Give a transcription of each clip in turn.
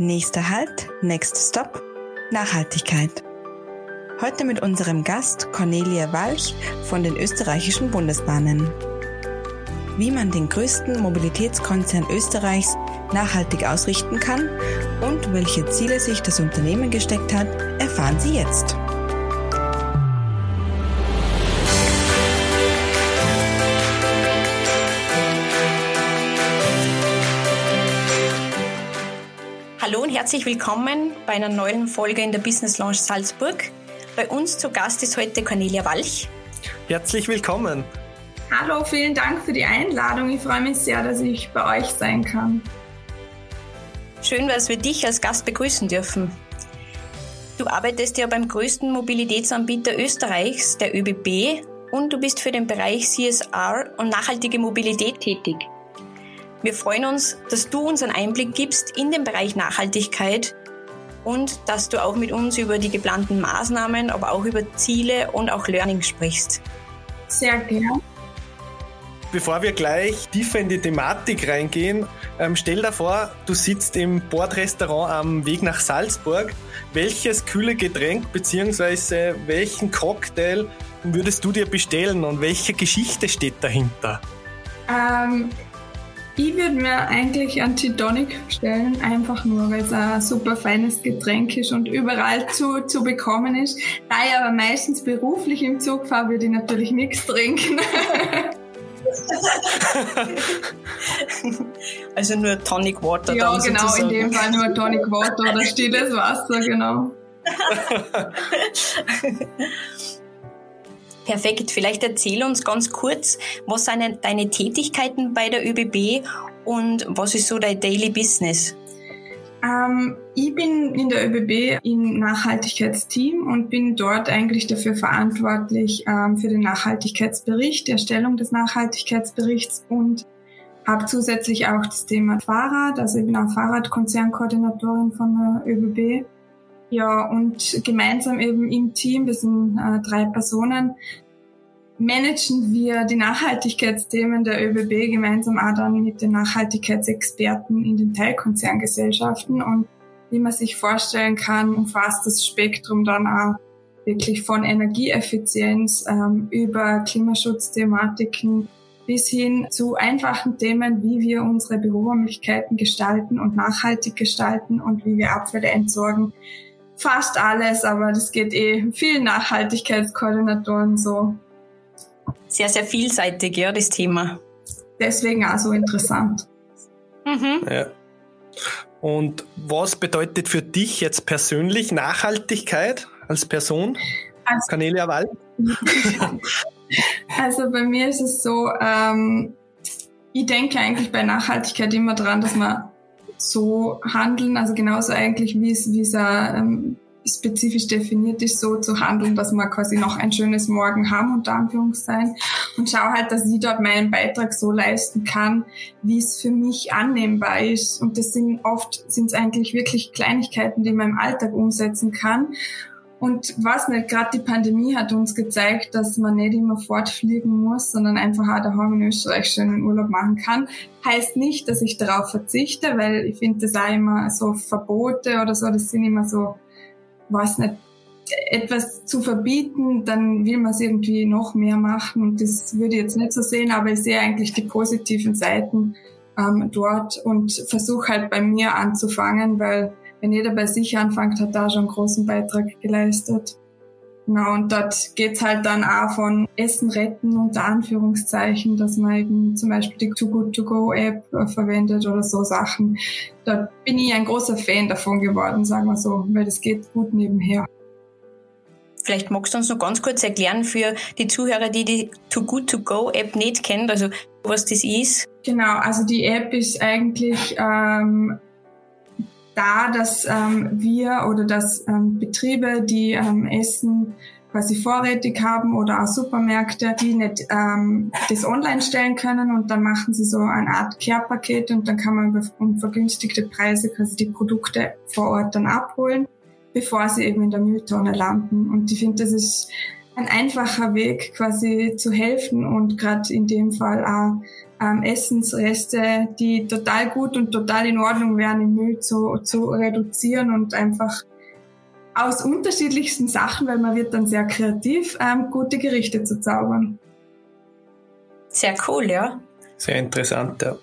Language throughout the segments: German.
Nächster Halt, Next Stop, Nachhaltigkeit. Heute mit unserem Gast Cornelia Walch von den österreichischen Bundesbahnen. Wie man den größten Mobilitätskonzern Österreichs nachhaltig ausrichten kann und welche Ziele sich das Unternehmen gesteckt hat, erfahren Sie jetzt. Herzlich willkommen bei einer neuen Folge in der Business Launch Salzburg. Bei uns zu Gast ist heute Cornelia Walch. Herzlich willkommen. Hallo, vielen Dank für die Einladung. Ich freue mich sehr, dass ich bei euch sein kann. Schön, dass wir dich als Gast begrüßen dürfen. Du arbeitest ja beim größten Mobilitätsanbieter Österreichs, der ÖBB, und du bist für den Bereich CSR und nachhaltige Mobilität tätig. Wir freuen uns, dass du uns einen Einblick gibst in den Bereich Nachhaltigkeit und dass du auch mit uns über die geplanten Maßnahmen, aber auch über Ziele und auch Learning sprichst. Sehr gerne. Bevor wir gleich tiefer in die Thematik reingehen, ähm, stell dir vor, du sitzt im Bordrestaurant am Weg nach Salzburg. Welches kühle Getränk bzw. welchen Cocktail würdest du dir bestellen und welche Geschichte steht dahinter? Ähm, ich würde mir eigentlich einen Tonic bestellen, einfach nur, weil es ein super feines Getränk ist und überall zu, zu bekommen ist. Da ich aber meistens beruflich im Zug fahre, würde ich natürlich nichts trinken. also nur Tonic Water. Ja, genau, sozusagen. in dem Fall nur Tonic Water oder stilles Wasser, genau. Perfekt. Vielleicht erzähl uns ganz kurz, was sind deine Tätigkeiten bei der ÖBB und was ist so dein Daily Business? Ähm, ich bin in der ÖBB im Nachhaltigkeitsteam und bin dort eigentlich dafür verantwortlich ähm, für den Nachhaltigkeitsbericht, die Erstellung des Nachhaltigkeitsberichts und habe zusätzlich auch das Thema Fahrrad, also ich bin auch Fahrradkonzernkoordinatorin von der ÖBB ja, und gemeinsam eben im Team, wir sind äh, drei Personen, managen wir die Nachhaltigkeitsthemen der ÖBB gemeinsam auch dann mit den Nachhaltigkeitsexperten in den Teilkonzerngesellschaften. Und wie man sich vorstellen kann, umfasst das Spektrum dann auch wirklich von Energieeffizienz ähm, über Klimaschutzthematiken bis hin zu einfachen Themen, wie wir unsere Büroräumlichkeiten gestalten und nachhaltig gestalten und wie wir Abfälle entsorgen fast alles, aber das geht eh vielen Nachhaltigkeitskoordinatoren so. Sehr, sehr vielseitig, ja, das Thema. Deswegen auch so interessant. Mhm. Ja. Und was bedeutet für dich jetzt persönlich Nachhaltigkeit als Person? Also, Cornelia Wall? also bei mir ist es so, ähm, ich denke eigentlich bei Nachhaltigkeit immer dran, dass man so handeln, also genauso eigentlich, wie es, wie es ähm, spezifisch definiert ist, so zu handeln, dass wir quasi noch ein schönes Morgen haben, unter Anführungszeichen. Und schau halt, dass ich dort meinen Beitrag so leisten kann, wie es für mich annehmbar ist. Und das sind oft, sind es eigentlich wirklich Kleinigkeiten, die man im Alltag umsetzen kann. Und was nicht, gerade die Pandemie hat uns gezeigt, dass man nicht immer fortfliegen muss, sondern einfach auch daheim in Österreich schönen Urlaub machen kann. Heißt nicht, dass ich darauf verzichte, weil ich finde das auch immer so Verbote oder so, das sind immer so, was nicht, etwas zu verbieten, dann will man es irgendwie noch mehr machen und das würde ich jetzt nicht so sehen, aber ich sehe eigentlich die positiven Seiten ähm, dort und versuche halt bei mir anzufangen, weil wenn jeder bei sich anfängt, hat da schon einen großen Beitrag geleistet. Genau, und dort geht's halt dann auch von Essen retten unter Anführungszeichen, dass man eben zum Beispiel die Too Good To Go App äh, verwendet oder so Sachen. Da bin ich ein großer Fan davon geworden, sagen wir so, weil das geht gut nebenher. Vielleicht magst du uns noch ganz kurz erklären für die Zuhörer, die die Too Good To Go App nicht kennen, also was das ist. Genau, also die App ist eigentlich ähm, da, dass ähm, wir oder dass ähm, Betriebe, die ähm, Essen quasi vorrätig haben oder auch Supermärkte, die nicht ähm, das online stellen können und dann machen sie so eine Art Care-Paket und dann kann man über, um vergünstigte Preise quasi die Produkte vor Ort dann abholen, bevor sie eben in der Mülltonne landen. Und ich finde, das ist ein einfacher Weg quasi zu helfen und gerade in dem Fall auch ähm, Essensreste, die total gut und total in Ordnung wären, im Müll zu, zu reduzieren und einfach aus unterschiedlichsten Sachen, weil man wird dann sehr kreativ, ähm, gute Gerichte zu zaubern. Sehr cool, ja. Sehr interessant, ja.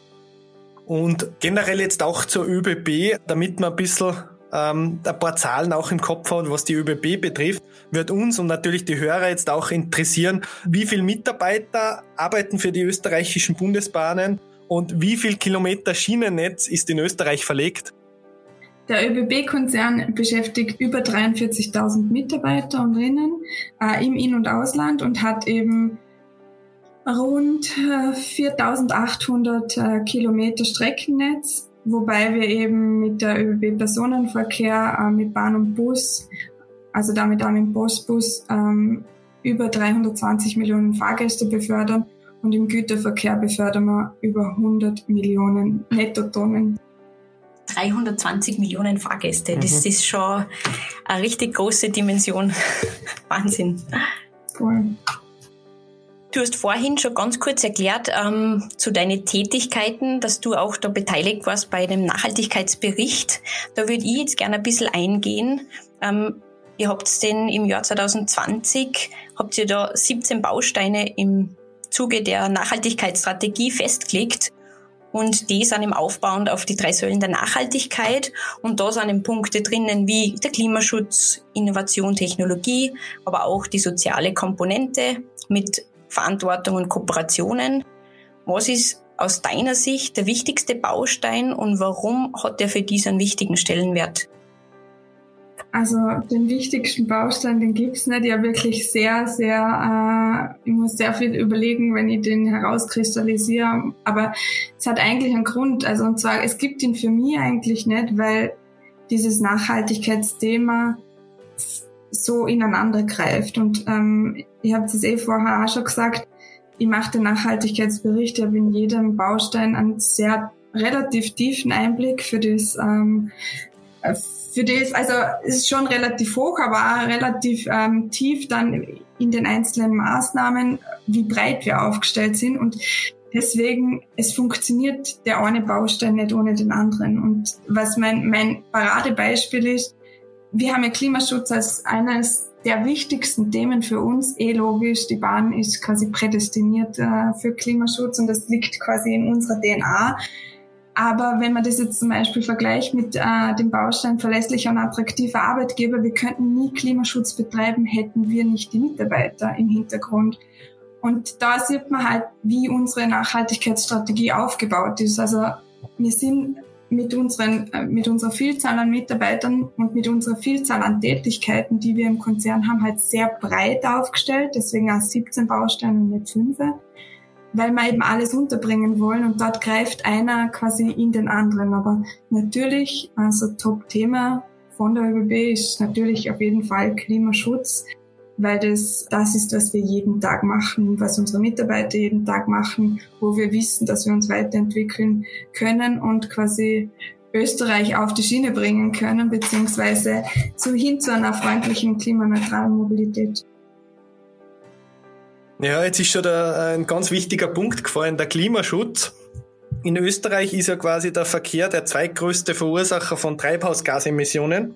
Und generell jetzt auch zur ÖBB, damit man ein bisschen ähm, ein paar Zahlen auch im Kopf hat, was die ÖBB betrifft, wird uns und natürlich die Hörer jetzt auch interessieren, wie viele Mitarbeiter arbeiten für die österreichischen Bundesbahnen und wie viel Kilometer Schienennetz ist in Österreich verlegt? Der ÖBB-Konzern beschäftigt über 43.000 Mitarbeiter und Rinnen äh, im In- und Ausland und hat eben rund äh, 4.800 äh, Kilometer Streckennetz, wobei wir eben mit der ÖBB Personenverkehr, äh, mit Bahn und Bus, also damit auch mit Postbus, ähm, über 320 Millionen Fahrgäste befördern und im Güterverkehr befördern wir über 100 Millionen Nettotonnen 320 Millionen Fahrgäste. Mhm. Das ist schon eine richtig große Dimension. Wahnsinn. Cool. Du hast vorhin schon ganz kurz erklärt ähm, zu deinen Tätigkeiten, dass du auch da beteiligt warst bei dem Nachhaltigkeitsbericht. Da würde ich jetzt gerne ein bisschen eingehen. Ähm, ihr habt den im Jahr 2020, habt ihr da 17 Bausteine im Zuge der Nachhaltigkeitsstrategie festgelegt. Und die sind im Aufbauend auf die drei Säulen der Nachhaltigkeit. Und da sind Punkte drinnen wie der Klimaschutz, Innovation, Technologie, aber auch die soziale Komponente mit Verantwortung und Kooperationen. Was ist aus deiner Sicht der wichtigste Baustein und warum hat er für diesen wichtigen Stellenwert? Also den wichtigsten Baustein, den gibt's nicht. Ja, wirklich sehr, sehr, äh, ich muss sehr viel überlegen, wenn ich den herauskristallisiere. Aber es hat eigentlich einen Grund. Also und zwar, es gibt ihn für mich eigentlich nicht, weil dieses Nachhaltigkeitsthema so ineinander greift. Und ähm, ich habe es eh vorher auch schon gesagt, ich mache den Nachhaltigkeitsbericht, ich habe in jedem Baustein einen sehr relativ tiefen Einblick für das ähm, für das, also es ist schon relativ hoch, aber auch relativ ähm, tief dann in den einzelnen Maßnahmen, wie breit wir aufgestellt sind. Und deswegen, es funktioniert der eine Baustein nicht ohne den anderen. Und was mein, mein Paradebeispiel ist, wir haben ja Klimaschutz als eines der wichtigsten Themen für uns. Eh logisch, die Bahn ist quasi prädestiniert äh, für Klimaschutz und das liegt quasi in unserer DNA. Aber wenn man das jetzt zum Beispiel vergleicht mit äh, dem Baustein verlässlicher und attraktiver Arbeitgeber, wir könnten nie Klimaschutz betreiben, hätten wir nicht die Mitarbeiter im Hintergrund. Und da sieht man halt, wie unsere Nachhaltigkeitsstrategie aufgebaut ist. Also wir sind mit, unseren, äh, mit unserer Vielzahl an Mitarbeitern und mit unserer Vielzahl an Tätigkeiten, die wir im Konzern haben, halt sehr breit aufgestellt. Deswegen auch 17 Bausteine und nicht 5 weil wir eben alles unterbringen wollen und dort greift einer quasi in den anderen. Aber natürlich, also Top-Thema von der ÖBB ist natürlich auf jeden Fall Klimaschutz, weil das das ist, was wir jeden Tag machen, was unsere Mitarbeiter jeden Tag machen, wo wir wissen, dass wir uns weiterentwickeln können und quasi Österreich auf die Schiene bringen können, beziehungsweise zu, hin zu einer freundlichen, klimaneutralen Mobilität. Ja, jetzt ist schon der, ein ganz wichtiger Punkt gefallen, der Klimaschutz. In Österreich ist ja quasi der Verkehr der zweitgrößte Verursacher von Treibhausgasemissionen.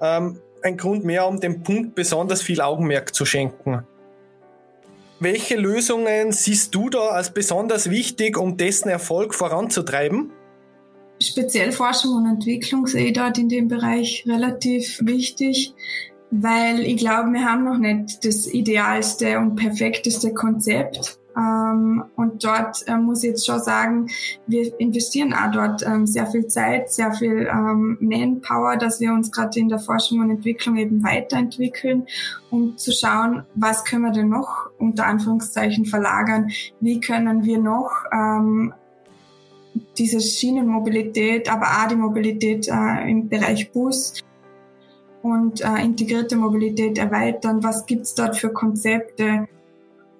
Ähm, ein Grund mehr, um dem Punkt besonders viel Augenmerk zu schenken. Welche Lösungen siehst du da als besonders wichtig, um dessen Erfolg voranzutreiben? Speziell Forschung und Entwicklung sehe ich dort in dem Bereich relativ wichtig weil ich glaube, wir haben noch nicht das idealste und perfekteste Konzept. Ähm, und dort äh, muss ich jetzt schon sagen, wir investieren auch dort ähm, sehr viel Zeit, sehr viel ähm, Manpower, dass wir uns gerade in der Forschung und Entwicklung eben weiterentwickeln, um zu schauen, was können wir denn noch unter Anführungszeichen verlagern, wie können wir noch ähm, diese Schienenmobilität, aber auch die Mobilität äh, im Bereich Bus und äh, integrierte Mobilität erweitern? Was gibt's dort für Konzepte?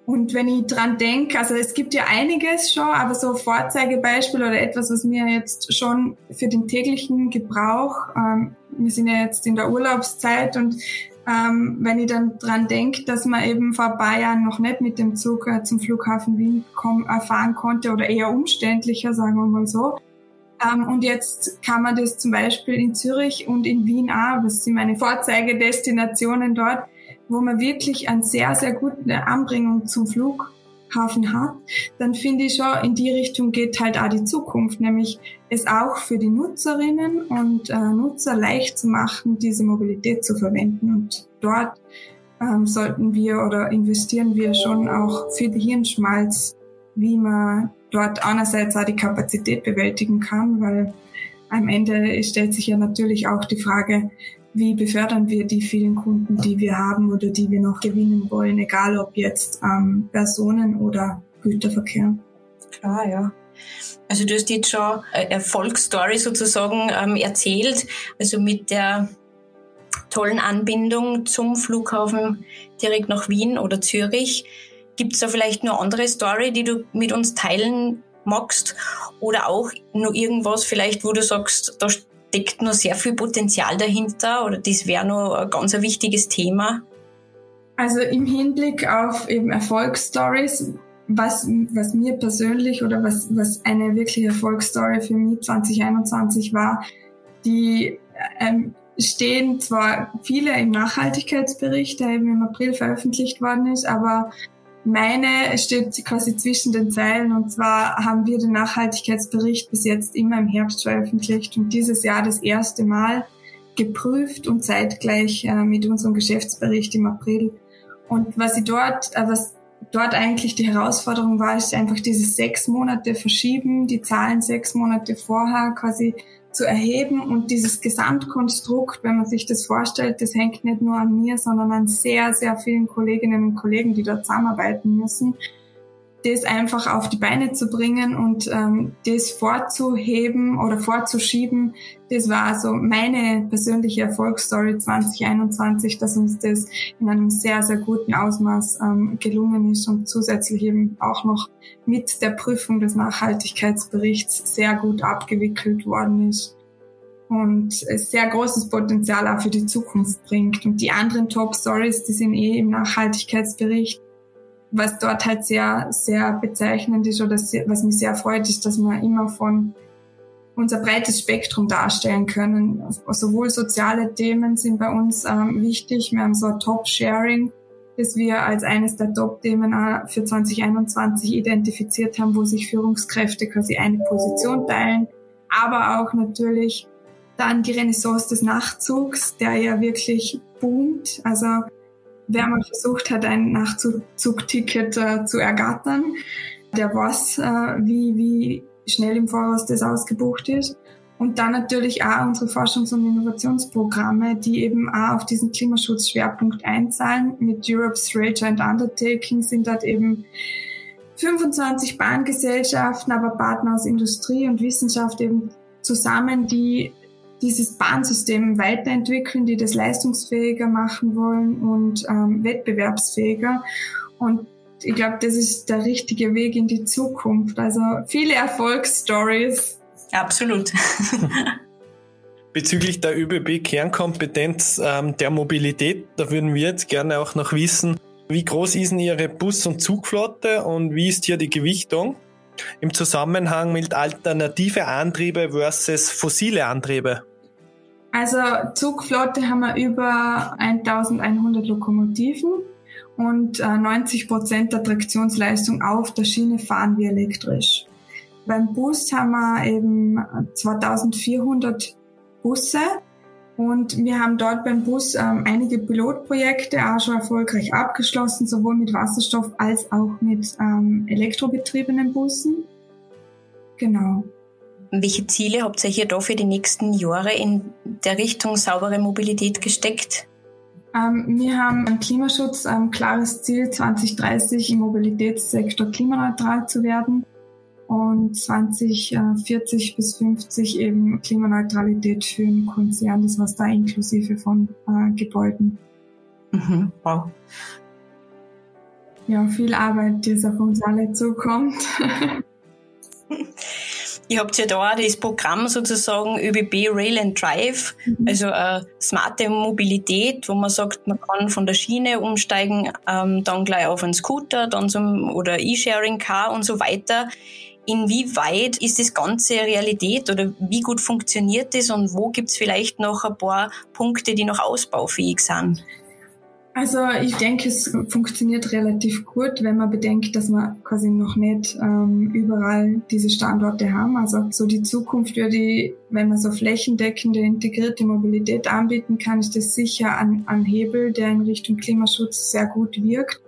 Und wenn ich dran denke, also es gibt ja einiges schon, aber so Vorzeigebeispiel oder etwas, was mir jetzt schon für den täglichen Gebrauch, ähm, wir sind ja jetzt in der Urlaubszeit und ähm, wenn ich dann dran denke, dass man eben vor ein paar Jahren noch nicht mit dem Zug äh, zum Flughafen Wien komm, äh, fahren konnte oder eher umständlicher, sagen wir mal so. Ähm, und jetzt kann man das zum Beispiel in Zürich und in Wien auch, was sind meine Vorzeigedestinationen dort, wo man wirklich eine sehr, sehr gute Anbringung zum Flug Hafen hat, dann finde ich schon, in die Richtung geht halt auch die Zukunft, nämlich es auch für die Nutzerinnen und äh, Nutzer leicht zu machen, diese Mobilität zu verwenden. Und dort ähm, sollten wir oder investieren wir schon auch viel Hirnschmalz, wie man dort einerseits auch die Kapazität bewältigen kann, weil am Ende stellt sich ja natürlich auch die Frage, wie befördern wir die vielen Kunden, die wir haben oder die wir noch gewinnen wollen, egal ob jetzt ähm, Personen oder Güterverkehr. Klar, ja. Also du hast jetzt schon eine Erfolgsstory sozusagen ähm, erzählt, also mit der tollen Anbindung zum Flughafen direkt nach Wien oder Zürich. Gibt es da vielleicht noch andere Story, die du mit uns teilen magst? Oder auch nur irgendwas vielleicht, wo du sagst, da steckt noch sehr viel Potenzial dahinter oder das wäre noch ein ganz ein wichtiges Thema? Also im Hinblick auf eben Erfolgsstories, was, was mir persönlich oder was, was eine wirkliche Erfolgsstory für mich 2021 war, die ähm, stehen zwar viele im Nachhaltigkeitsbericht, der eben im April veröffentlicht worden ist, aber meine steht quasi zwischen den Zeilen und zwar haben wir den Nachhaltigkeitsbericht bis jetzt immer im Herbst veröffentlicht und dieses Jahr das erste Mal geprüft und zeitgleich äh, mit unserem Geschäftsbericht im April. Und was ich dort, äh, was dort eigentlich die Herausforderung war, ist einfach diese sechs Monate verschieben, die Zahlen sechs Monate vorher quasi zu erheben. Und dieses Gesamtkonstrukt, wenn man sich das vorstellt, das hängt nicht nur an mir, sondern an sehr, sehr vielen Kolleginnen und Kollegen, die dort zusammenarbeiten müssen das einfach auf die Beine zu bringen und ähm, das vorzuheben oder vorzuschieben, das war so meine persönliche Erfolgsstory 2021, dass uns das in einem sehr, sehr guten Ausmaß ähm, gelungen ist und zusätzlich eben auch noch mit der Prüfung des Nachhaltigkeitsberichts sehr gut abgewickelt worden ist und sehr großes Potenzial auch für die Zukunft bringt. Und die anderen Top Stories, die sind eh im Nachhaltigkeitsbericht was dort halt sehr, sehr bezeichnend ist oder sehr, was mich sehr freut, ist, dass wir immer von unser breites Spektrum darstellen können. Sowohl soziale Themen sind bei uns ähm, wichtig. Wir haben so ein Top-Sharing, das wir als eines der Top-Themen für 2021 identifiziert haben, wo sich Führungskräfte quasi eine Position teilen. Aber auch natürlich dann die Renaissance des Nachzugs, der ja wirklich boomt. Also wer mal versucht hat, ein Nachzugticket äh, zu ergattern, der weiß, äh, wie, wie schnell im Voraus das ausgebucht ist. Und dann natürlich auch unsere Forschungs- und Innovationsprogramme, die eben auch auf diesen Klimaschutzschwerpunkt einzahlen. Mit Europe's Ranger and Undertaking sind dort eben 25 Bahngesellschaften, aber Partner aus Industrie und Wissenschaft eben zusammen, die dieses Bahnsystem weiterentwickeln, die das leistungsfähiger machen wollen und ähm, wettbewerbsfähiger. Und ich glaube, das ist der richtige Weg in die Zukunft. Also viele Erfolgsstories. Absolut. Bezüglich der ÖBB-Kernkompetenz ähm, der Mobilität, da würden wir jetzt gerne auch noch wissen, wie groß ist denn Ihre Bus- und Zugflotte und wie ist hier die Gewichtung? im Zusammenhang mit alternative Antriebe versus fossile Antriebe? Also Zugflotte haben wir über 1100 Lokomotiven und 90 äh, Prozent der Traktionsleistung auf der Schiene fahren wir elektrisch. Beim Bus haben wir eben 2400 Busse und wir haben dort beim Bus ähm, einige Pilotprojekte auch schon erfolgreich abgeschlossen, sowohl mit Wasserstoff als auch mit ähm, elektrobetriebenen Bussen. Genau. Welche Ziele habt ihr hier da für die nächsten Jahre in der Richtung saubere Mobilität gesteckt? Ähm, wir haben im Klimaschutz ein klares Ziel, 2030 im Mobilitätssektor klimaneutral zu werden und 2040 bis 50 eben Klimaneutralität für den Konzern, das was da inklusive von äh, Gebäuden. Mhm, wow. Ja, viel Arbeit, die es auf uns alle zukommt. Ihr habt ja da das Programm sozusagen ÖBB Rail and Drive, mhm. also äh, smarte Mobilität, wo man sagt, man kann von der Schiene umsteigen, ähm, dann gleich auf einen Scooter, dann zum oder E-Sharing Car und so weiter. Inwieweit ist das Ganze Realität oder wie gut funktioniert das und wo gibt's vielleicht noch ein paar Punkte, die noch ausbaufähig sind? Also ich denke, es funktioniert relativ gut, wenn man bedenkt, dass wir quasi noch nicht ähm, überall diese Standorte haben. Also so die Zukunft würde, ich, wenn man so flächendeckende integrierte Mobilität anbieten kann, ist das sicher ein, ein Hebel, der in Richtung Klimaschutz sehr gut wirkt.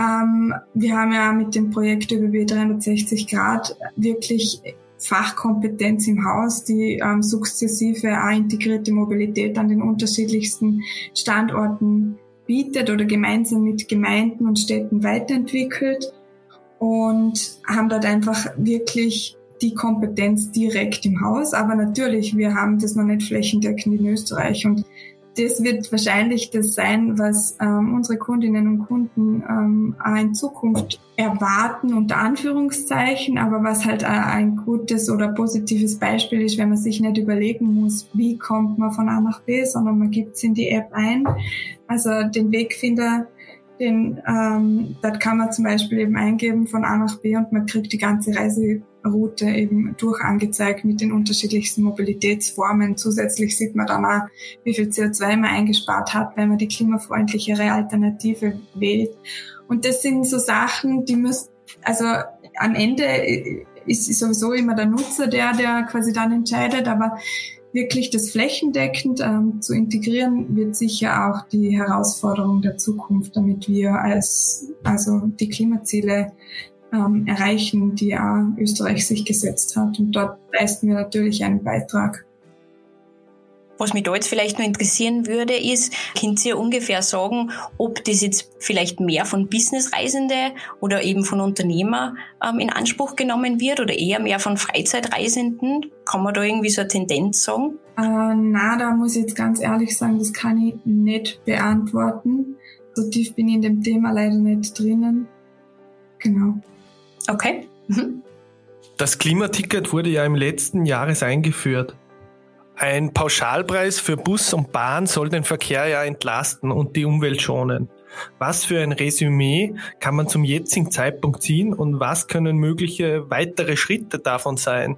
Ähm, wir haben ja mit dem Projekt ÖBB 360 Grad wirklich Fachkompetenz im Haus, die ähm, sukzessive auch integrierte Mobilität an den unterschiedlichsten Standorten bietet oder gemeinsam mit Gemeinden und Städten weiterentwickelt und haben dort einfach wirklich die Kompetenz direkt im Haus. Aber natürlich, wir haben das noch nicht flächendeckend in Österreich und das wird wahrscheinlich das sein, was ähm, unsere Kundinnen und Kunden ähm, in Zukunft erwarten, unter Anführungszeichen, aber was halt ein gutes oder positives Beispiel ist, wenn man sich nicht überlegen muss, wie kommt man von A nach B, sondern man gibt es in die App ein. Also den Wegfinder den, ähm, dort kann man zum Beispiel eben eingeben von A nach B und man kriegt die ganze Reiseroute eben durch angezeigt mit den unterschiedlichsten Mobilitätsformen. Zusätzlich sieht man dann auch, wie viel CO2 man eingespart hat, wenn man die klimafreundlichere Alternative wählt. Und das sind so Sachen, die müssen, also am Ende ist sowieso immer der Nutzer der, der quasi dann entscheidet, aber wirklich das flächendeckend ähm, zu integrieren, wird sicher auch die Herausforderung der Zukunft, damit wir als, also die Klimaziele ähm, erreichen, die auch Österreich sich gesetzt hat. Und dort leisten wir natürlich einen Beitrag. Was mich da jetzt vielleicht nur interessieren würde, ist, könnt ihr ungefähr sagen, ob das jetzt vielleicht mehr von Businessreisende oder eben von Unternehmer ähm, in Anspruch genommen wird oder eher mehr von Freizeitreisenden? Kann man da irgendwie so eine Tendenz sagen? Äh, na, da muss ich jetzt ganz ehrlich sagen, das kann ich nicht beantworten. So tief bin ich in dem Thema leider nicht drinnen. Genau. Okay. Mhm. Das Klimaticket wurde ja im letzten Jahres eingeführt. Ein Pauschalpreis für Bus und Bahn soll den Verkehr ja entlasten und die Umwelt schonen. Was für ein Resümee kann man zum jetzigen Zeitpunkt ziehen und was können mögliche weitere Schritte davon sein?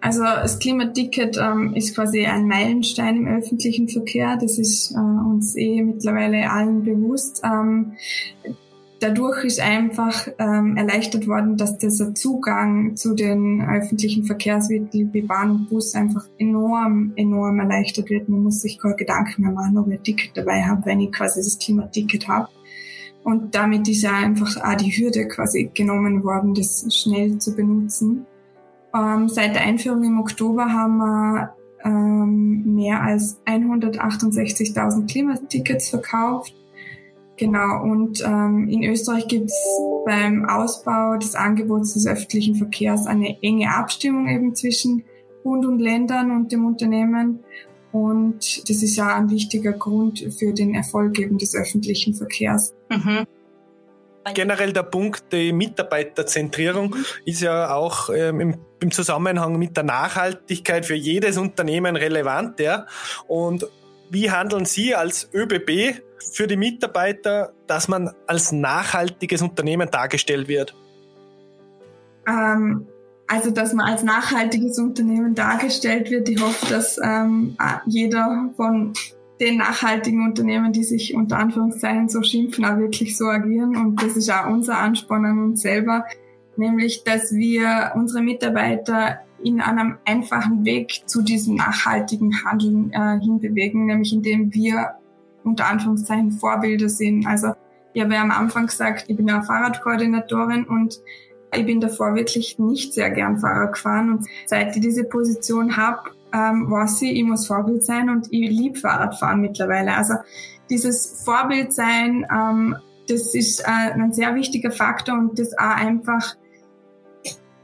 Also das Klimaticket ähm, ist quasi ein Meilenstein im öffentlichen Verkehr. Das ist äh, uns eh mittlerweile allen bewusst. Ähm, dadurch ist einfach ähm, erleichtert worden, dass dieser Zugang zu den öffentlichen Verkehrsmitteln wie Bahn und Bus einfach enorm, enorm erleichtert wird. Man muss sich keine Gedanken mehr machen, ob ich ein Ticket dabei habe, wenn ich quasi das Klimaticket habe. Und damit ist ja einfach auch die Hürde quasi genommen worden, das schnell zu benutzen. Ähm, seit der Einführung im Oktober haben wir ähm, mehr als 168.000 Klimatickets verkauft Genau, und ähm, in Österreich gibt es beim Ausbau des Angebots des öffentlichen Verkehrs eine enge Abstimmung eben zwischen Bund und Ländern und dem Unternehmen. Und das ist ja ein wichtiger Grund für den Erfolg eben des öffentlichen Verkehrs. Mhm. Generell der Punkt der Mitarbeiterzentrierung ist ja auch ähm, im, im, Zusammenhang mit der Nachhaltigkeit für jedes Unternehmen relevant. Ja? Und wie handeln Sie als ÖBB für die Mitarbeiter, dass man als nachhaltiges Unternehmen dargestellt wird? Ähm, also, dass man als nachhaltiges Unternehmen dargestellt wird. Ich hoffe, dass ähm, jeder von den nachhaltigen Unternehmen, die sich unter Anführungszeichen so schimpfen, auch wirklich so agieren. Und das ist auch unser Ansporn an uns selber, nämlich, dass wir unsere Mitarbeiter in einem einfachen Weg zu diesem nachhaltigen Handeln äh, hinbewegen, nämlich indem wir unter Anführungszeichen Vorbilder sind. Also ich habe ja am Anfang gesagt, ich bin ja Fahrradkoordinatorin und ich bin davor wirklich nicht sehr gern Fahrrad gefahren und seit ich diese Position habe, ähm, weiß ich, ich muss Vorbild sein und ich liebe Fahrradfahren mittlerweile. Also dieses Vorbild sein, ähm, das ist äh, ein sehr wichtiger Faktor und das auch einfach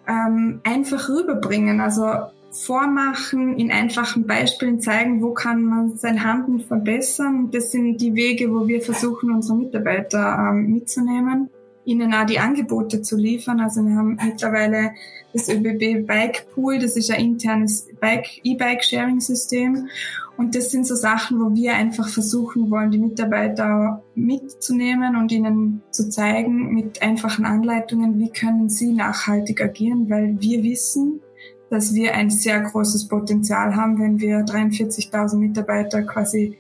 ähm, einfach rüberbringen. Also vormachen, in einfachen Beispielen zeigen, wo kann man sein Handeln verbessern. Das sind die Wege, wo wir versuchen, unsere Mitarbeiter ähm, mitzunehmen. ihnen auch die Angebote zu liefern. Also wir haben mittlerweile das ÖBB Bike Pool, das ist ein internes E-Bike-Sharing-System. Und das sind so Sachen, wo wir einfach versuchen wollen, die Mitarbeiter mitzunehmen und ihnen zu zeigen mit einfachen Anleitungen, wie können sie nachhaltig agieren, weil wir wissen, dass wir ein sehr großes Potenzial haben, wenn wir 43.000 Mitarbeiter quasi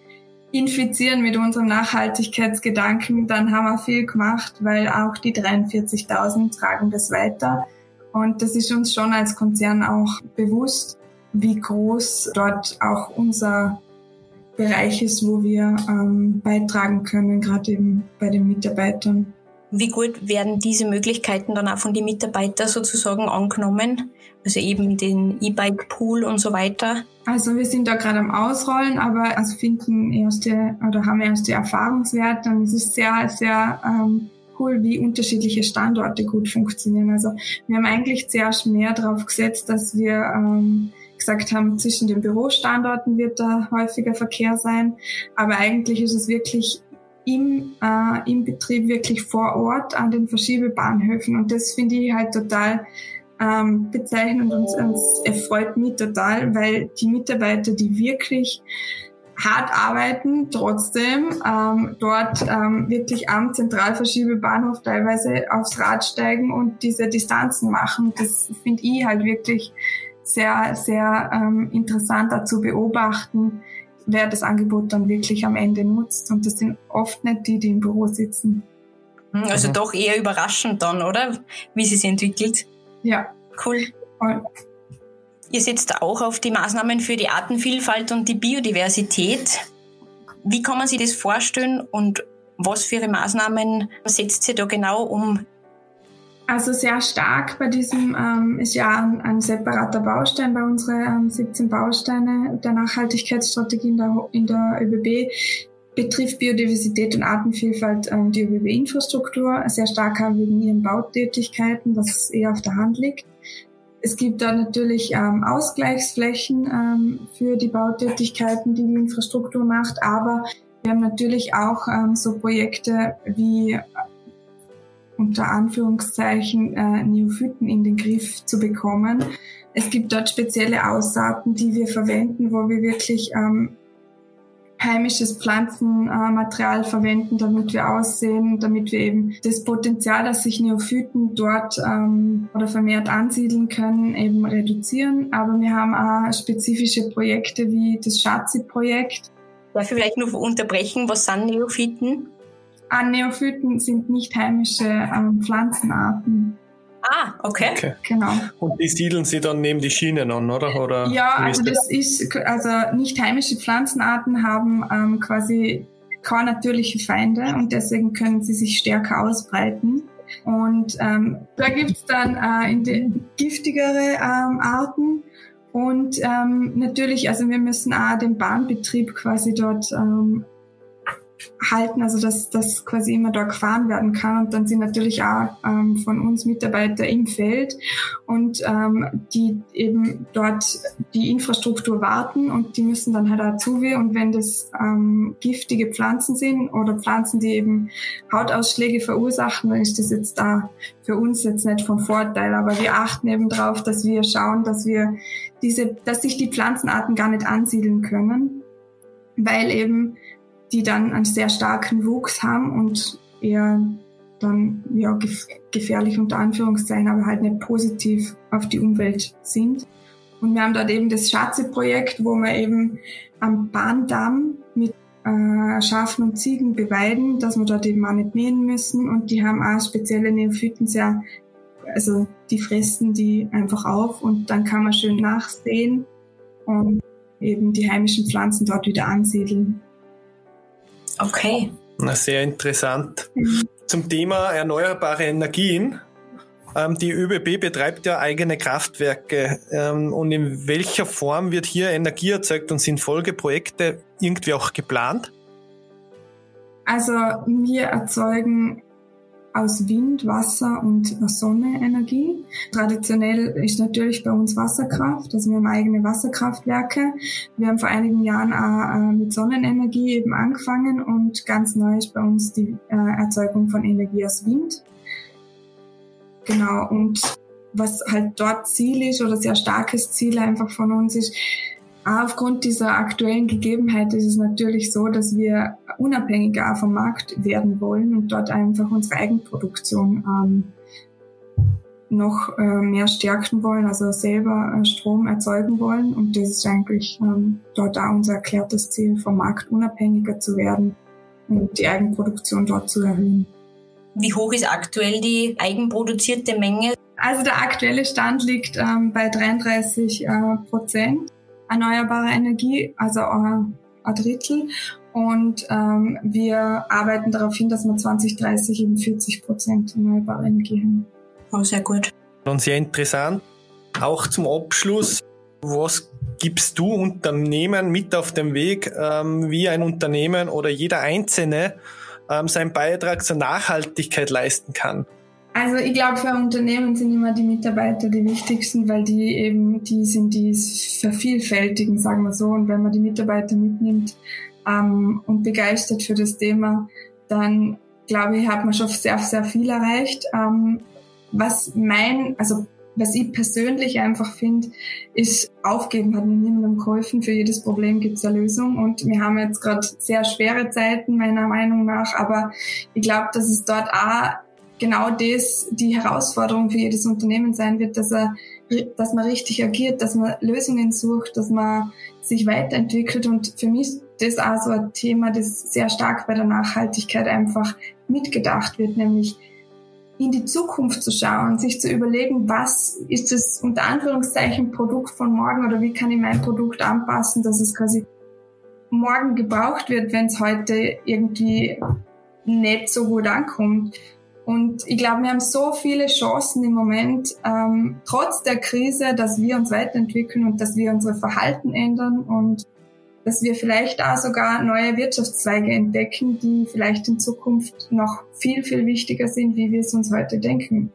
infizieren mit unserem Nachhaltigkeitsgedanken, dann haben wir viel gemacht, weil auch die 43.000 tragen das weiter. Und das ist uns schon als Konzern auch bewusst, wie groß dort auch unser Bereich ist, wo wir ähm, beitragen können, gerade eben bei den Mitarbeitern. Wie gut werden diese Möglichkeiten dann auch von den Mitarbeitern sozusagen angenommen? Also eben den E-Bike-Pool und so weiter? Also wir sind da gerade am Ausrollen, aber also finden erste oder haben erste Erfahrungswerte und es ist sehr, sehr ähm, cool, wie unterschiedliche Standorte gut funktionieren. Also wir haben eigentlich zuerst mehr darauf gesetzt, dass wir ähm, gesagt haben, zwischen den Bürostandorten wird da häufiger Verkehr sein. Aber eigentlich ist es wirklich im, äh, im Betrieb wirklich vor Ort an den Verschiebebahnhöfen. Und das finde ich halt total ähm, bezeichnend und es erfreut mich total, weil die Mitarbeiter, die wirklich hart arbeiten, trotzdem ähm, dort ähm, wirklich am Zentralverschiebebahnhof teilweise aufs Rad steigen und diese Distanzen machen. Das finde ich halt wirklich sehr, sehr ähm, interessant dazu beobachten, wer das Angebot dann wirklich am Ende nutzt. Und das sind oft nicht die, die im Büro sitzen. Hm, also mhm. doch eher überraschend dann, oder? Wie sie sich entwickelt. Ja. Cool. Voll. Ihr setzt auch auf die Maßnahmen für die Artenvielfalt und die Biodiversität. Wie kann man sich das vorstellen und was für Maßnahmen setzt ihr da genau um? Also sehr stark bei diesem ähm, ist ja ein, ein, separater Baustein bei unseren ähm, 17 Bausteine der Nachhaltigkeitsstrategie in der, in der ÖBB betrifft Biodiversität und Artenvielfalt ähm, die ÖBB-Infrastruktur sehr stark wegen ihren Bautätigkeiten, was eher auf der Hand liegt. Es gibt da natürlich ähm, Ausgleichsflächen ähm, für die Bautätigkeiten, die die Infrastruktur macht, aber wir haben natürlich auch ähm, so Projekte wie unter Anführungszeichen äh, Neophyten in den Griff zu bekommen. Es gibt dort spezielle Aussaaten, die wir verwenden, wo wir wirklich ähm, heimisches Pflanzenmaterial verwenden, damit wir aussehen, damit wir eben das Potenzial, dass sich Neophyten dort ähm, oder vermehrt ansiedeln können, eben reduzieren. Aber wir haben auch spezifische Projekte wie das Schatzi-Projekt. Darf ich vielleicht nur unterbrechen, was sind Neophyten? Ah, Neophyten sind nicht heimische ähm, Pflanzenarten. Ah, okay. okay. Genau. Und die siedeln sie dann neben die Schienen an, oder? oder ja, also das ist, also nicht heimische Pflanzenarten haben ähm, quasi keine natürliche Feinde und deswegen können sie sich stärker ausbreiten. Und ähm, da gibt's dann äh, giftigere ähm, Arten. Und ähm, natürlich, also wir müssen auch den Bahnbetrieb quasi dort ähm, halten, also dass das quasi immer da gefahren werden kann. Und dann sind natürlich auch ähm, von uns Mitarbeiter im Feld und ähm, die eben dort die Infrastruktur warten und die müssen dann halt dazu und wenn das ähm, giftige Pflanzen sind oder Pflanzen, die eben Hautausschläge verursachen, dann ist das jetzt da für uns jetzt nicht von Vorteil. Aber wir achten eben darauf, dass wir schauen, dass wir diese, dass sich die Pflanzenarten gar nicht ansiedeln können, weil eben die dann einen sehr starken Wuchs haben und eher dann ja gefährlich unter Anführungszeichen, aber halt nicht positiv auf die Umwelt sind. Und wir haben dort eben das Schatze-Projekt, wo wir eben am Bahndamm mit äh, Schafen und Ziegen beweiden, dass wir dort eben auch nicht mähen müssen. Und die haben auch spezielle Neophyten sehr, also die fressen die einfach auf und dann kann man schön nachsehen und eben die heimischen Pflanzen dort wieder ansiedeln. Okay. Na, sehr interessant. Zum Thema erneuerbare Energien. Ähm, die ÖBB betreibt ja eigene Kraftwerke. Ähm, und in welcher Form wird hier Energie erzeugt und sind Folgeprojekte irgendwie auch geplant? Also wir erzeugen aus Wind, Wasser und Sonne Energie. Traditionell ist natürlich bei uns Wasserkraft, also wir haben eigene Wasserkraftwerke. Wir haben vor einigen Jahren auch äh, mit Sonnenenergie eben angefangen und ganz neu ist bei uns die äh, Erzeugung von Energie aus Wind. genau, und was halt dort Ziel ist oder sehr starkes Ziel einfach von uns ist, Aufgrund dieser aktuellen Gegebenheit ist es natürlich so, dass wir unabhängiger vom Markt werden wollen und dort einfach unsere Eigenproduktion ähm, noch äh, mehr stärken wollen, also selber äh, Strom erzeugen wollen. Und das ist eigentlich ähm, dort auch unser erklärtes Ziel, vom Markt unabhängiger zu werden und die Eigenproduktion dort zu erhöhen. Wie hoch ist aktuell die eigenproduzierte Menge? Also der aktuelle Stand liegt ähm, bei 33 äh, Prozent erneuerbare Energie, also ein Drittel. Und ähm, wir arbeiten darauf hin, dass wir 2030 eben 40 Prozent erneuerbare Energie haben. Oh, sehr gut. Und sehr interessant. Auch zum Abschluss, was gibst du Unternehmen mit auf dem Weg, ähm, wie ein Unternehmen oder jeder Einzelne ähm, seinen Beitrag zur Nachhaltigkeit leisten kann? Also ich glaube, für Unternehmen sind immer die Mitarbeiter die wichtigsten, weil die eben die sind, die es vervielfältigen, sagen wir so. Und wenn man die Mitarbeiter mitnimmt ähm, und begeistert für das Thema, dann glaube ich, hat man schon sehr, sehr viel erreicht. Ähm, was mein, also was ich persönlich einfach finde, ist, aufgeben hat niemandem geholfen. Für jedes Problem gibt es eine Lösung. Und wir haben jetzt gerade sehr schwere Zeiten, meiner Meinung nach. Aber ich glaube, dass es dort auch genau das die Herausforderung für jedes Unternehmen sein wird, dass er, dass man richtig agiert, dass man Lösungen sucht, dass man sich weiterentwickelt. Und für mich ist das auch so ein Thema, das sehr stark bei der Nachhaltigkeit einfach mitgedacht wird, nämlich in die Zukunft zu schauen, sich zu überlegen, was ist das unter Anführungszeichen Produkt von morgen oder wie kann ich mein Produkt anpassen, dass es quasi morgen gebraucht wird, wenn es heute irgendwie nicht so gut ankommt. Und ich glaube, wir haben so viele Chancen im Moment, ähm, trotz der Krise, dass wir uns weiterentwickeln und dass wir unsere Verhalten ändern und dass wir vielleicht auch sogar neue Wirtschaftszweige entdecken, die vielleicht in Zukunft noch viel, viel wichtiger sind, wie wir es uns heute denken.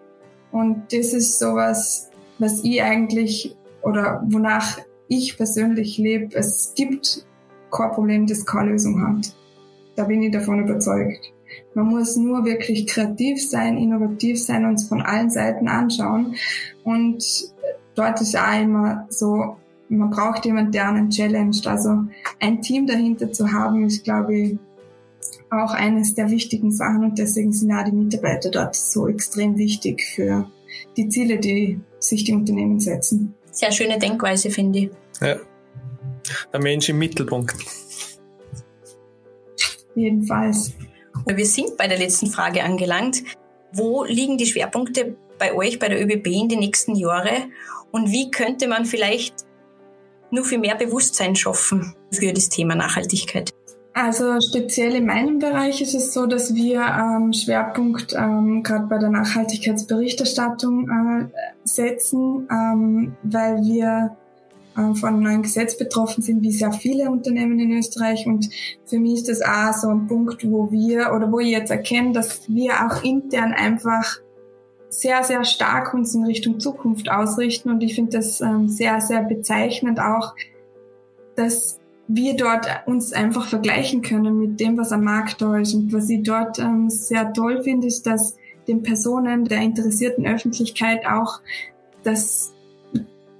Und das ist sowas, was ich eigentlich oder wonach ich persönlich lebe. Es gibt kein Problem, das keine Lösung hat. Da bin ich davon überzeugt. Man muss nur wirklich kreativ sein, innovativ sein, uns von allen Seiten anschauen. Und dort ist auch immer so, man braucht jemanden, der einen challenged. Also ein Team dahinter zu haben, ist, glaube ich, auch eines der wichtigen Sachen und deswegen sind auch die Mitarbeiter dort so extrem wichtig für die Ziele, die sich die Unternehmen setzen. Sehr schöne Denkweise, finde ich. Ja. Der Mensch im Mittelpunkt. Jedenfalls. Wir sind bei der letzten Frage angelangt. Wo liegen die Schwerpunkte bei euch, bei der ÖBB in den nächsten Jahren? Und wie könnte man vielleicht nur für mehr Bewusstsein schaffen für das Thema Nachhaltigkeit? Also speziell in meinem Bereich ist es so, dass wir ähm, Schwerpunkt ähm, gerade bei der Nachhaltigkeitsberichterstattung äh, setzen, ähm, weil wir äh, von einem neuen Gesetz betroffen sind, wie sehr viele Unternehmen in Österreich. Und für mich ist das auch so ein Punkt, wo wir oder wo ich jetzt erkenne, dass wir auch intern einfach sehr, sehr stark uns in Richtung Zukunft ausrichten. Und ich finde das ähm, sehr, sehr bezeichnend auch, dass wir dort uns einfach vergleichen können mit dem, was am Markt da ist. Und was ich dort ähm, sehr toll finde, ist, dass den Personen der interessierten Öffentlichkeit auch das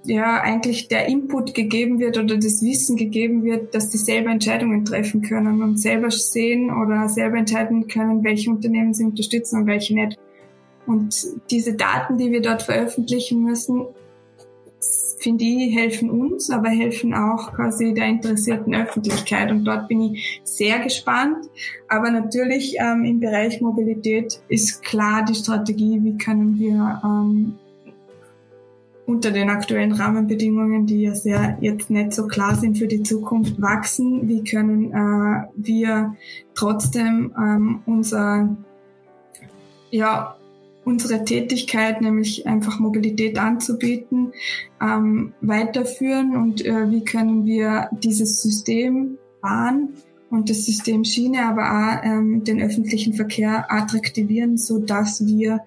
ja eigentlich der Input gegeben wird oder das Wissen gegeben wird, dass die selber Entscheidungen treffen können und selber sehen oder selber entscheiden können, welche Unternehmen sie unterstützen und welche nicht. Und diese Daten, die wir dort veröffentlichen müssen, finde ich, helfen uns, aber helfen auch quasi der interessierten Öffentlichkeit. Und dort bin ich sehr gespannt. Aber natürlich ähm, im Bereich Mobilität ist klar die Strategie, wie können wir ähm, unter den aktuellen Rahmenbedingungen, die ja sehr jetzt nicht so klar sind für die Zukunft, wachsen? Wie können äh, wir trotzdem ähm, unser, ja, unsere Tätigkeit, nämlich einfach Mobilität anzubieten, ähm, weiterführen und äh, wie können wir dieses System Bahn und das System Schiene, aber auch ähm, den öffentlichen Verkehr attraktivieren, so dass wir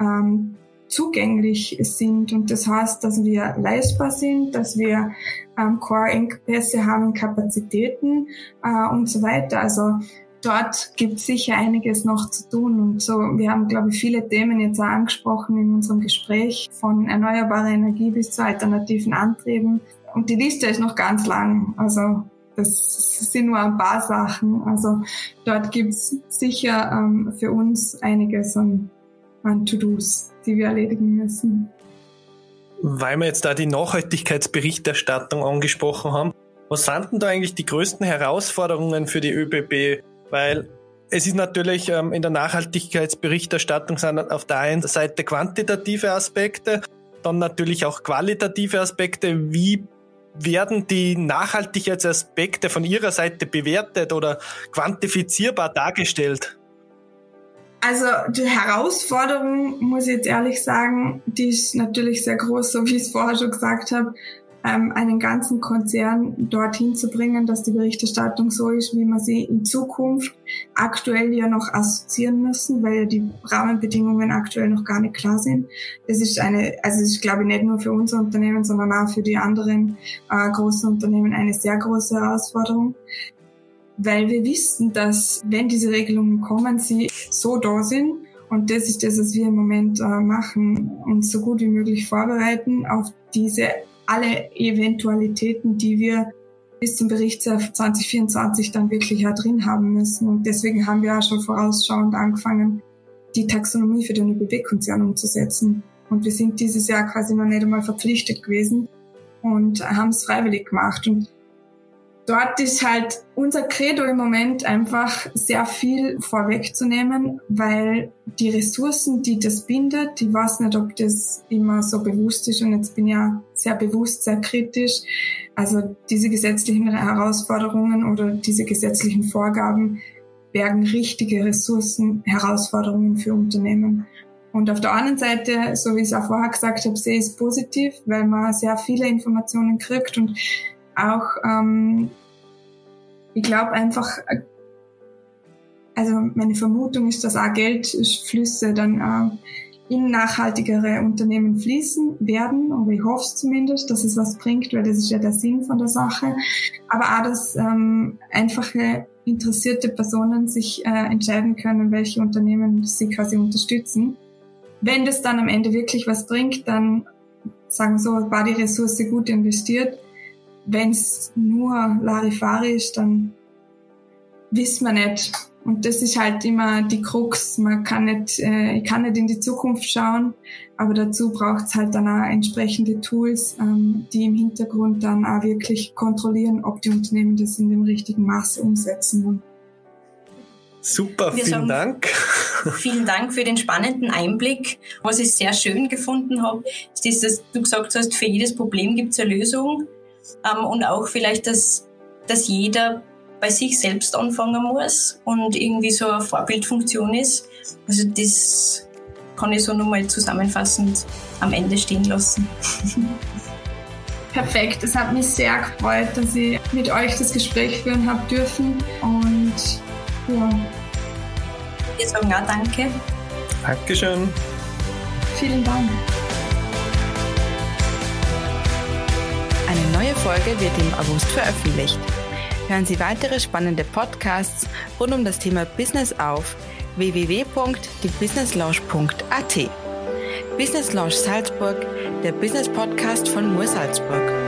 ähm, zugänglich sind. Und das heißt, dass wir leistbar sind, dass wir ähm, Core-Engpässe haben, Kapazitäten äh, und so weiter. Also dort gibt es sicher einiges noch zu tun. Und so, wir haben, glaube ich, viele Themen jetzt auch angesprochen in unserem Gespräch, von erneuerbarer Energie bis zu alternativen Antrieben. Und die Liste ist noch ganz lang. Also das sind nur ein paar Sachen. Also dort gibt es sicher ähm, für uns einiges an, an To-Dos, die wir erledigen müssen. Weil wir jetzt da die Nachhaltigkeitsberichterstattung angesprochen haben, was fanden da eigentlich die größten Herausforderungen für die ÖBB? Weil es ist natürlich ähm, in der Nachhaltigkeitsberichterstattung sind auf der einen Seite quantitative Aspekte, dann natürlich auch qualitative Aspekte. Wie werden die Nachhaltigkeitsaspekte von Ihrer Seite bewertet oder quantifizierbar dargestellt? Also die Herausforderung, muss ich jetzt ehrlich sagen, die ist natürlich sehr groß, so wie ich es vorher schon gesagt habe ähm, einen ganzen Konzern dorthin zu bringen, dass die Berichterstattung so ist, wie man sie in Zukunft aktuell ja noch assoziieren müssen, weil ja die Rahmenbedingungen aktuell noch gar nicht klar sind. Das ist eine, also ist glaube ich nicht nur für unser Unternehmen, sondern auch für die anderen äh, großen Unternehmen eine sehr große Herausforderung weil wir wissen, dass wenn diese Regelungen kommen, sie so da sind. Und das ist das, was wir im Moment äh, machen, uns so gut wie möglich vorbereiten auf diese alle Eventualitäten, die wir bis zum Berichtsjahr 2024 dann wirklich auch drin haben müssen. Und deswegen haben wir auch schon vorausschauend angefangen, die Taxonomie für den ÖBB-Konzern umzusetzen. Und wir sind dieses Jahr quasi noch nicht einmal verpflichtet gewesen und haben es freiwillig gemacht. Und dort ist halt unser Credo im Moment einfach sehr viel vorwegzunehmen, weil die Ressourcen, die das bindet, ich weiß nicht, ob das immer so bewusst ist und jetzt bin ich ja sehr bewusst, sehr kritisch. Also diese gesetzlichen Herausforderungen oder diese gesetzlichen Vorgaben bergen richtige Ressourcen, Herausforderungen für Unternehmen. Und auf der anderen Seite, so wie ich es auch vorher gesagt habe, sehe ich es positiv, weil man sehr viele Informationen kriegt und auch, ähm, ich glaube einfach, also meine Vermutung ist, dass auch Geldflüsse dann äh, in nachhaltigere Unternehmen fließen werden, oder ich hoffe es zumindest, dass es was bringt, weil das ist ja der Sinn von der Sache. Aber auch, dass ähm, einfache interessierte Personen sich äh, entscheiden können, welche Unternehmen sie quasi unterstützen. Wenn das dann am Ende wirklich was bringt, dann sagen wir so, war die Ressource gut investiert. Wenn es nur Larifari ist, dann wissen wir nicht. Und das ist halt immer die Krux. Man kann nicht, äh, ich kann nicht in die Zukunft schauen, aber dazu braucht es halt dann auch entsprechende Tools, ähm, die im Hintergrund dann auch wirklich kontrollieren, ob die Unternehmen das in dem richtigen Maße umsetzen. Super, Wir vielen Dank. Vielen Dank für den spannenden Einblick. Was ich sehr schön gefunden habe, ist, dass du gesagt hast, für jedes Problem gibt es eine Lösung und auch vielleicht, dass, dass jeder bei sich selbst anfangen muss und irgendwie so eine Vorbildfunktion ist. Also das kann ich so nochmal zusammenfassend am Ende stehen lassen. Perfekt, es hat mich sehr gefreut, dass ich mit euch das Gespräch führen habe dürfen und ja. Wir sagen auch Danke. Dankeschön. Vielen Dank. Neue Folge wird im August veröffentlicht. Hören Sie weitere spannende Podcasts rund um das Thema Business auf www.diebusinesslounge.at. Business Lounge Salzburg, der Business Podcast von Mur Salzburg.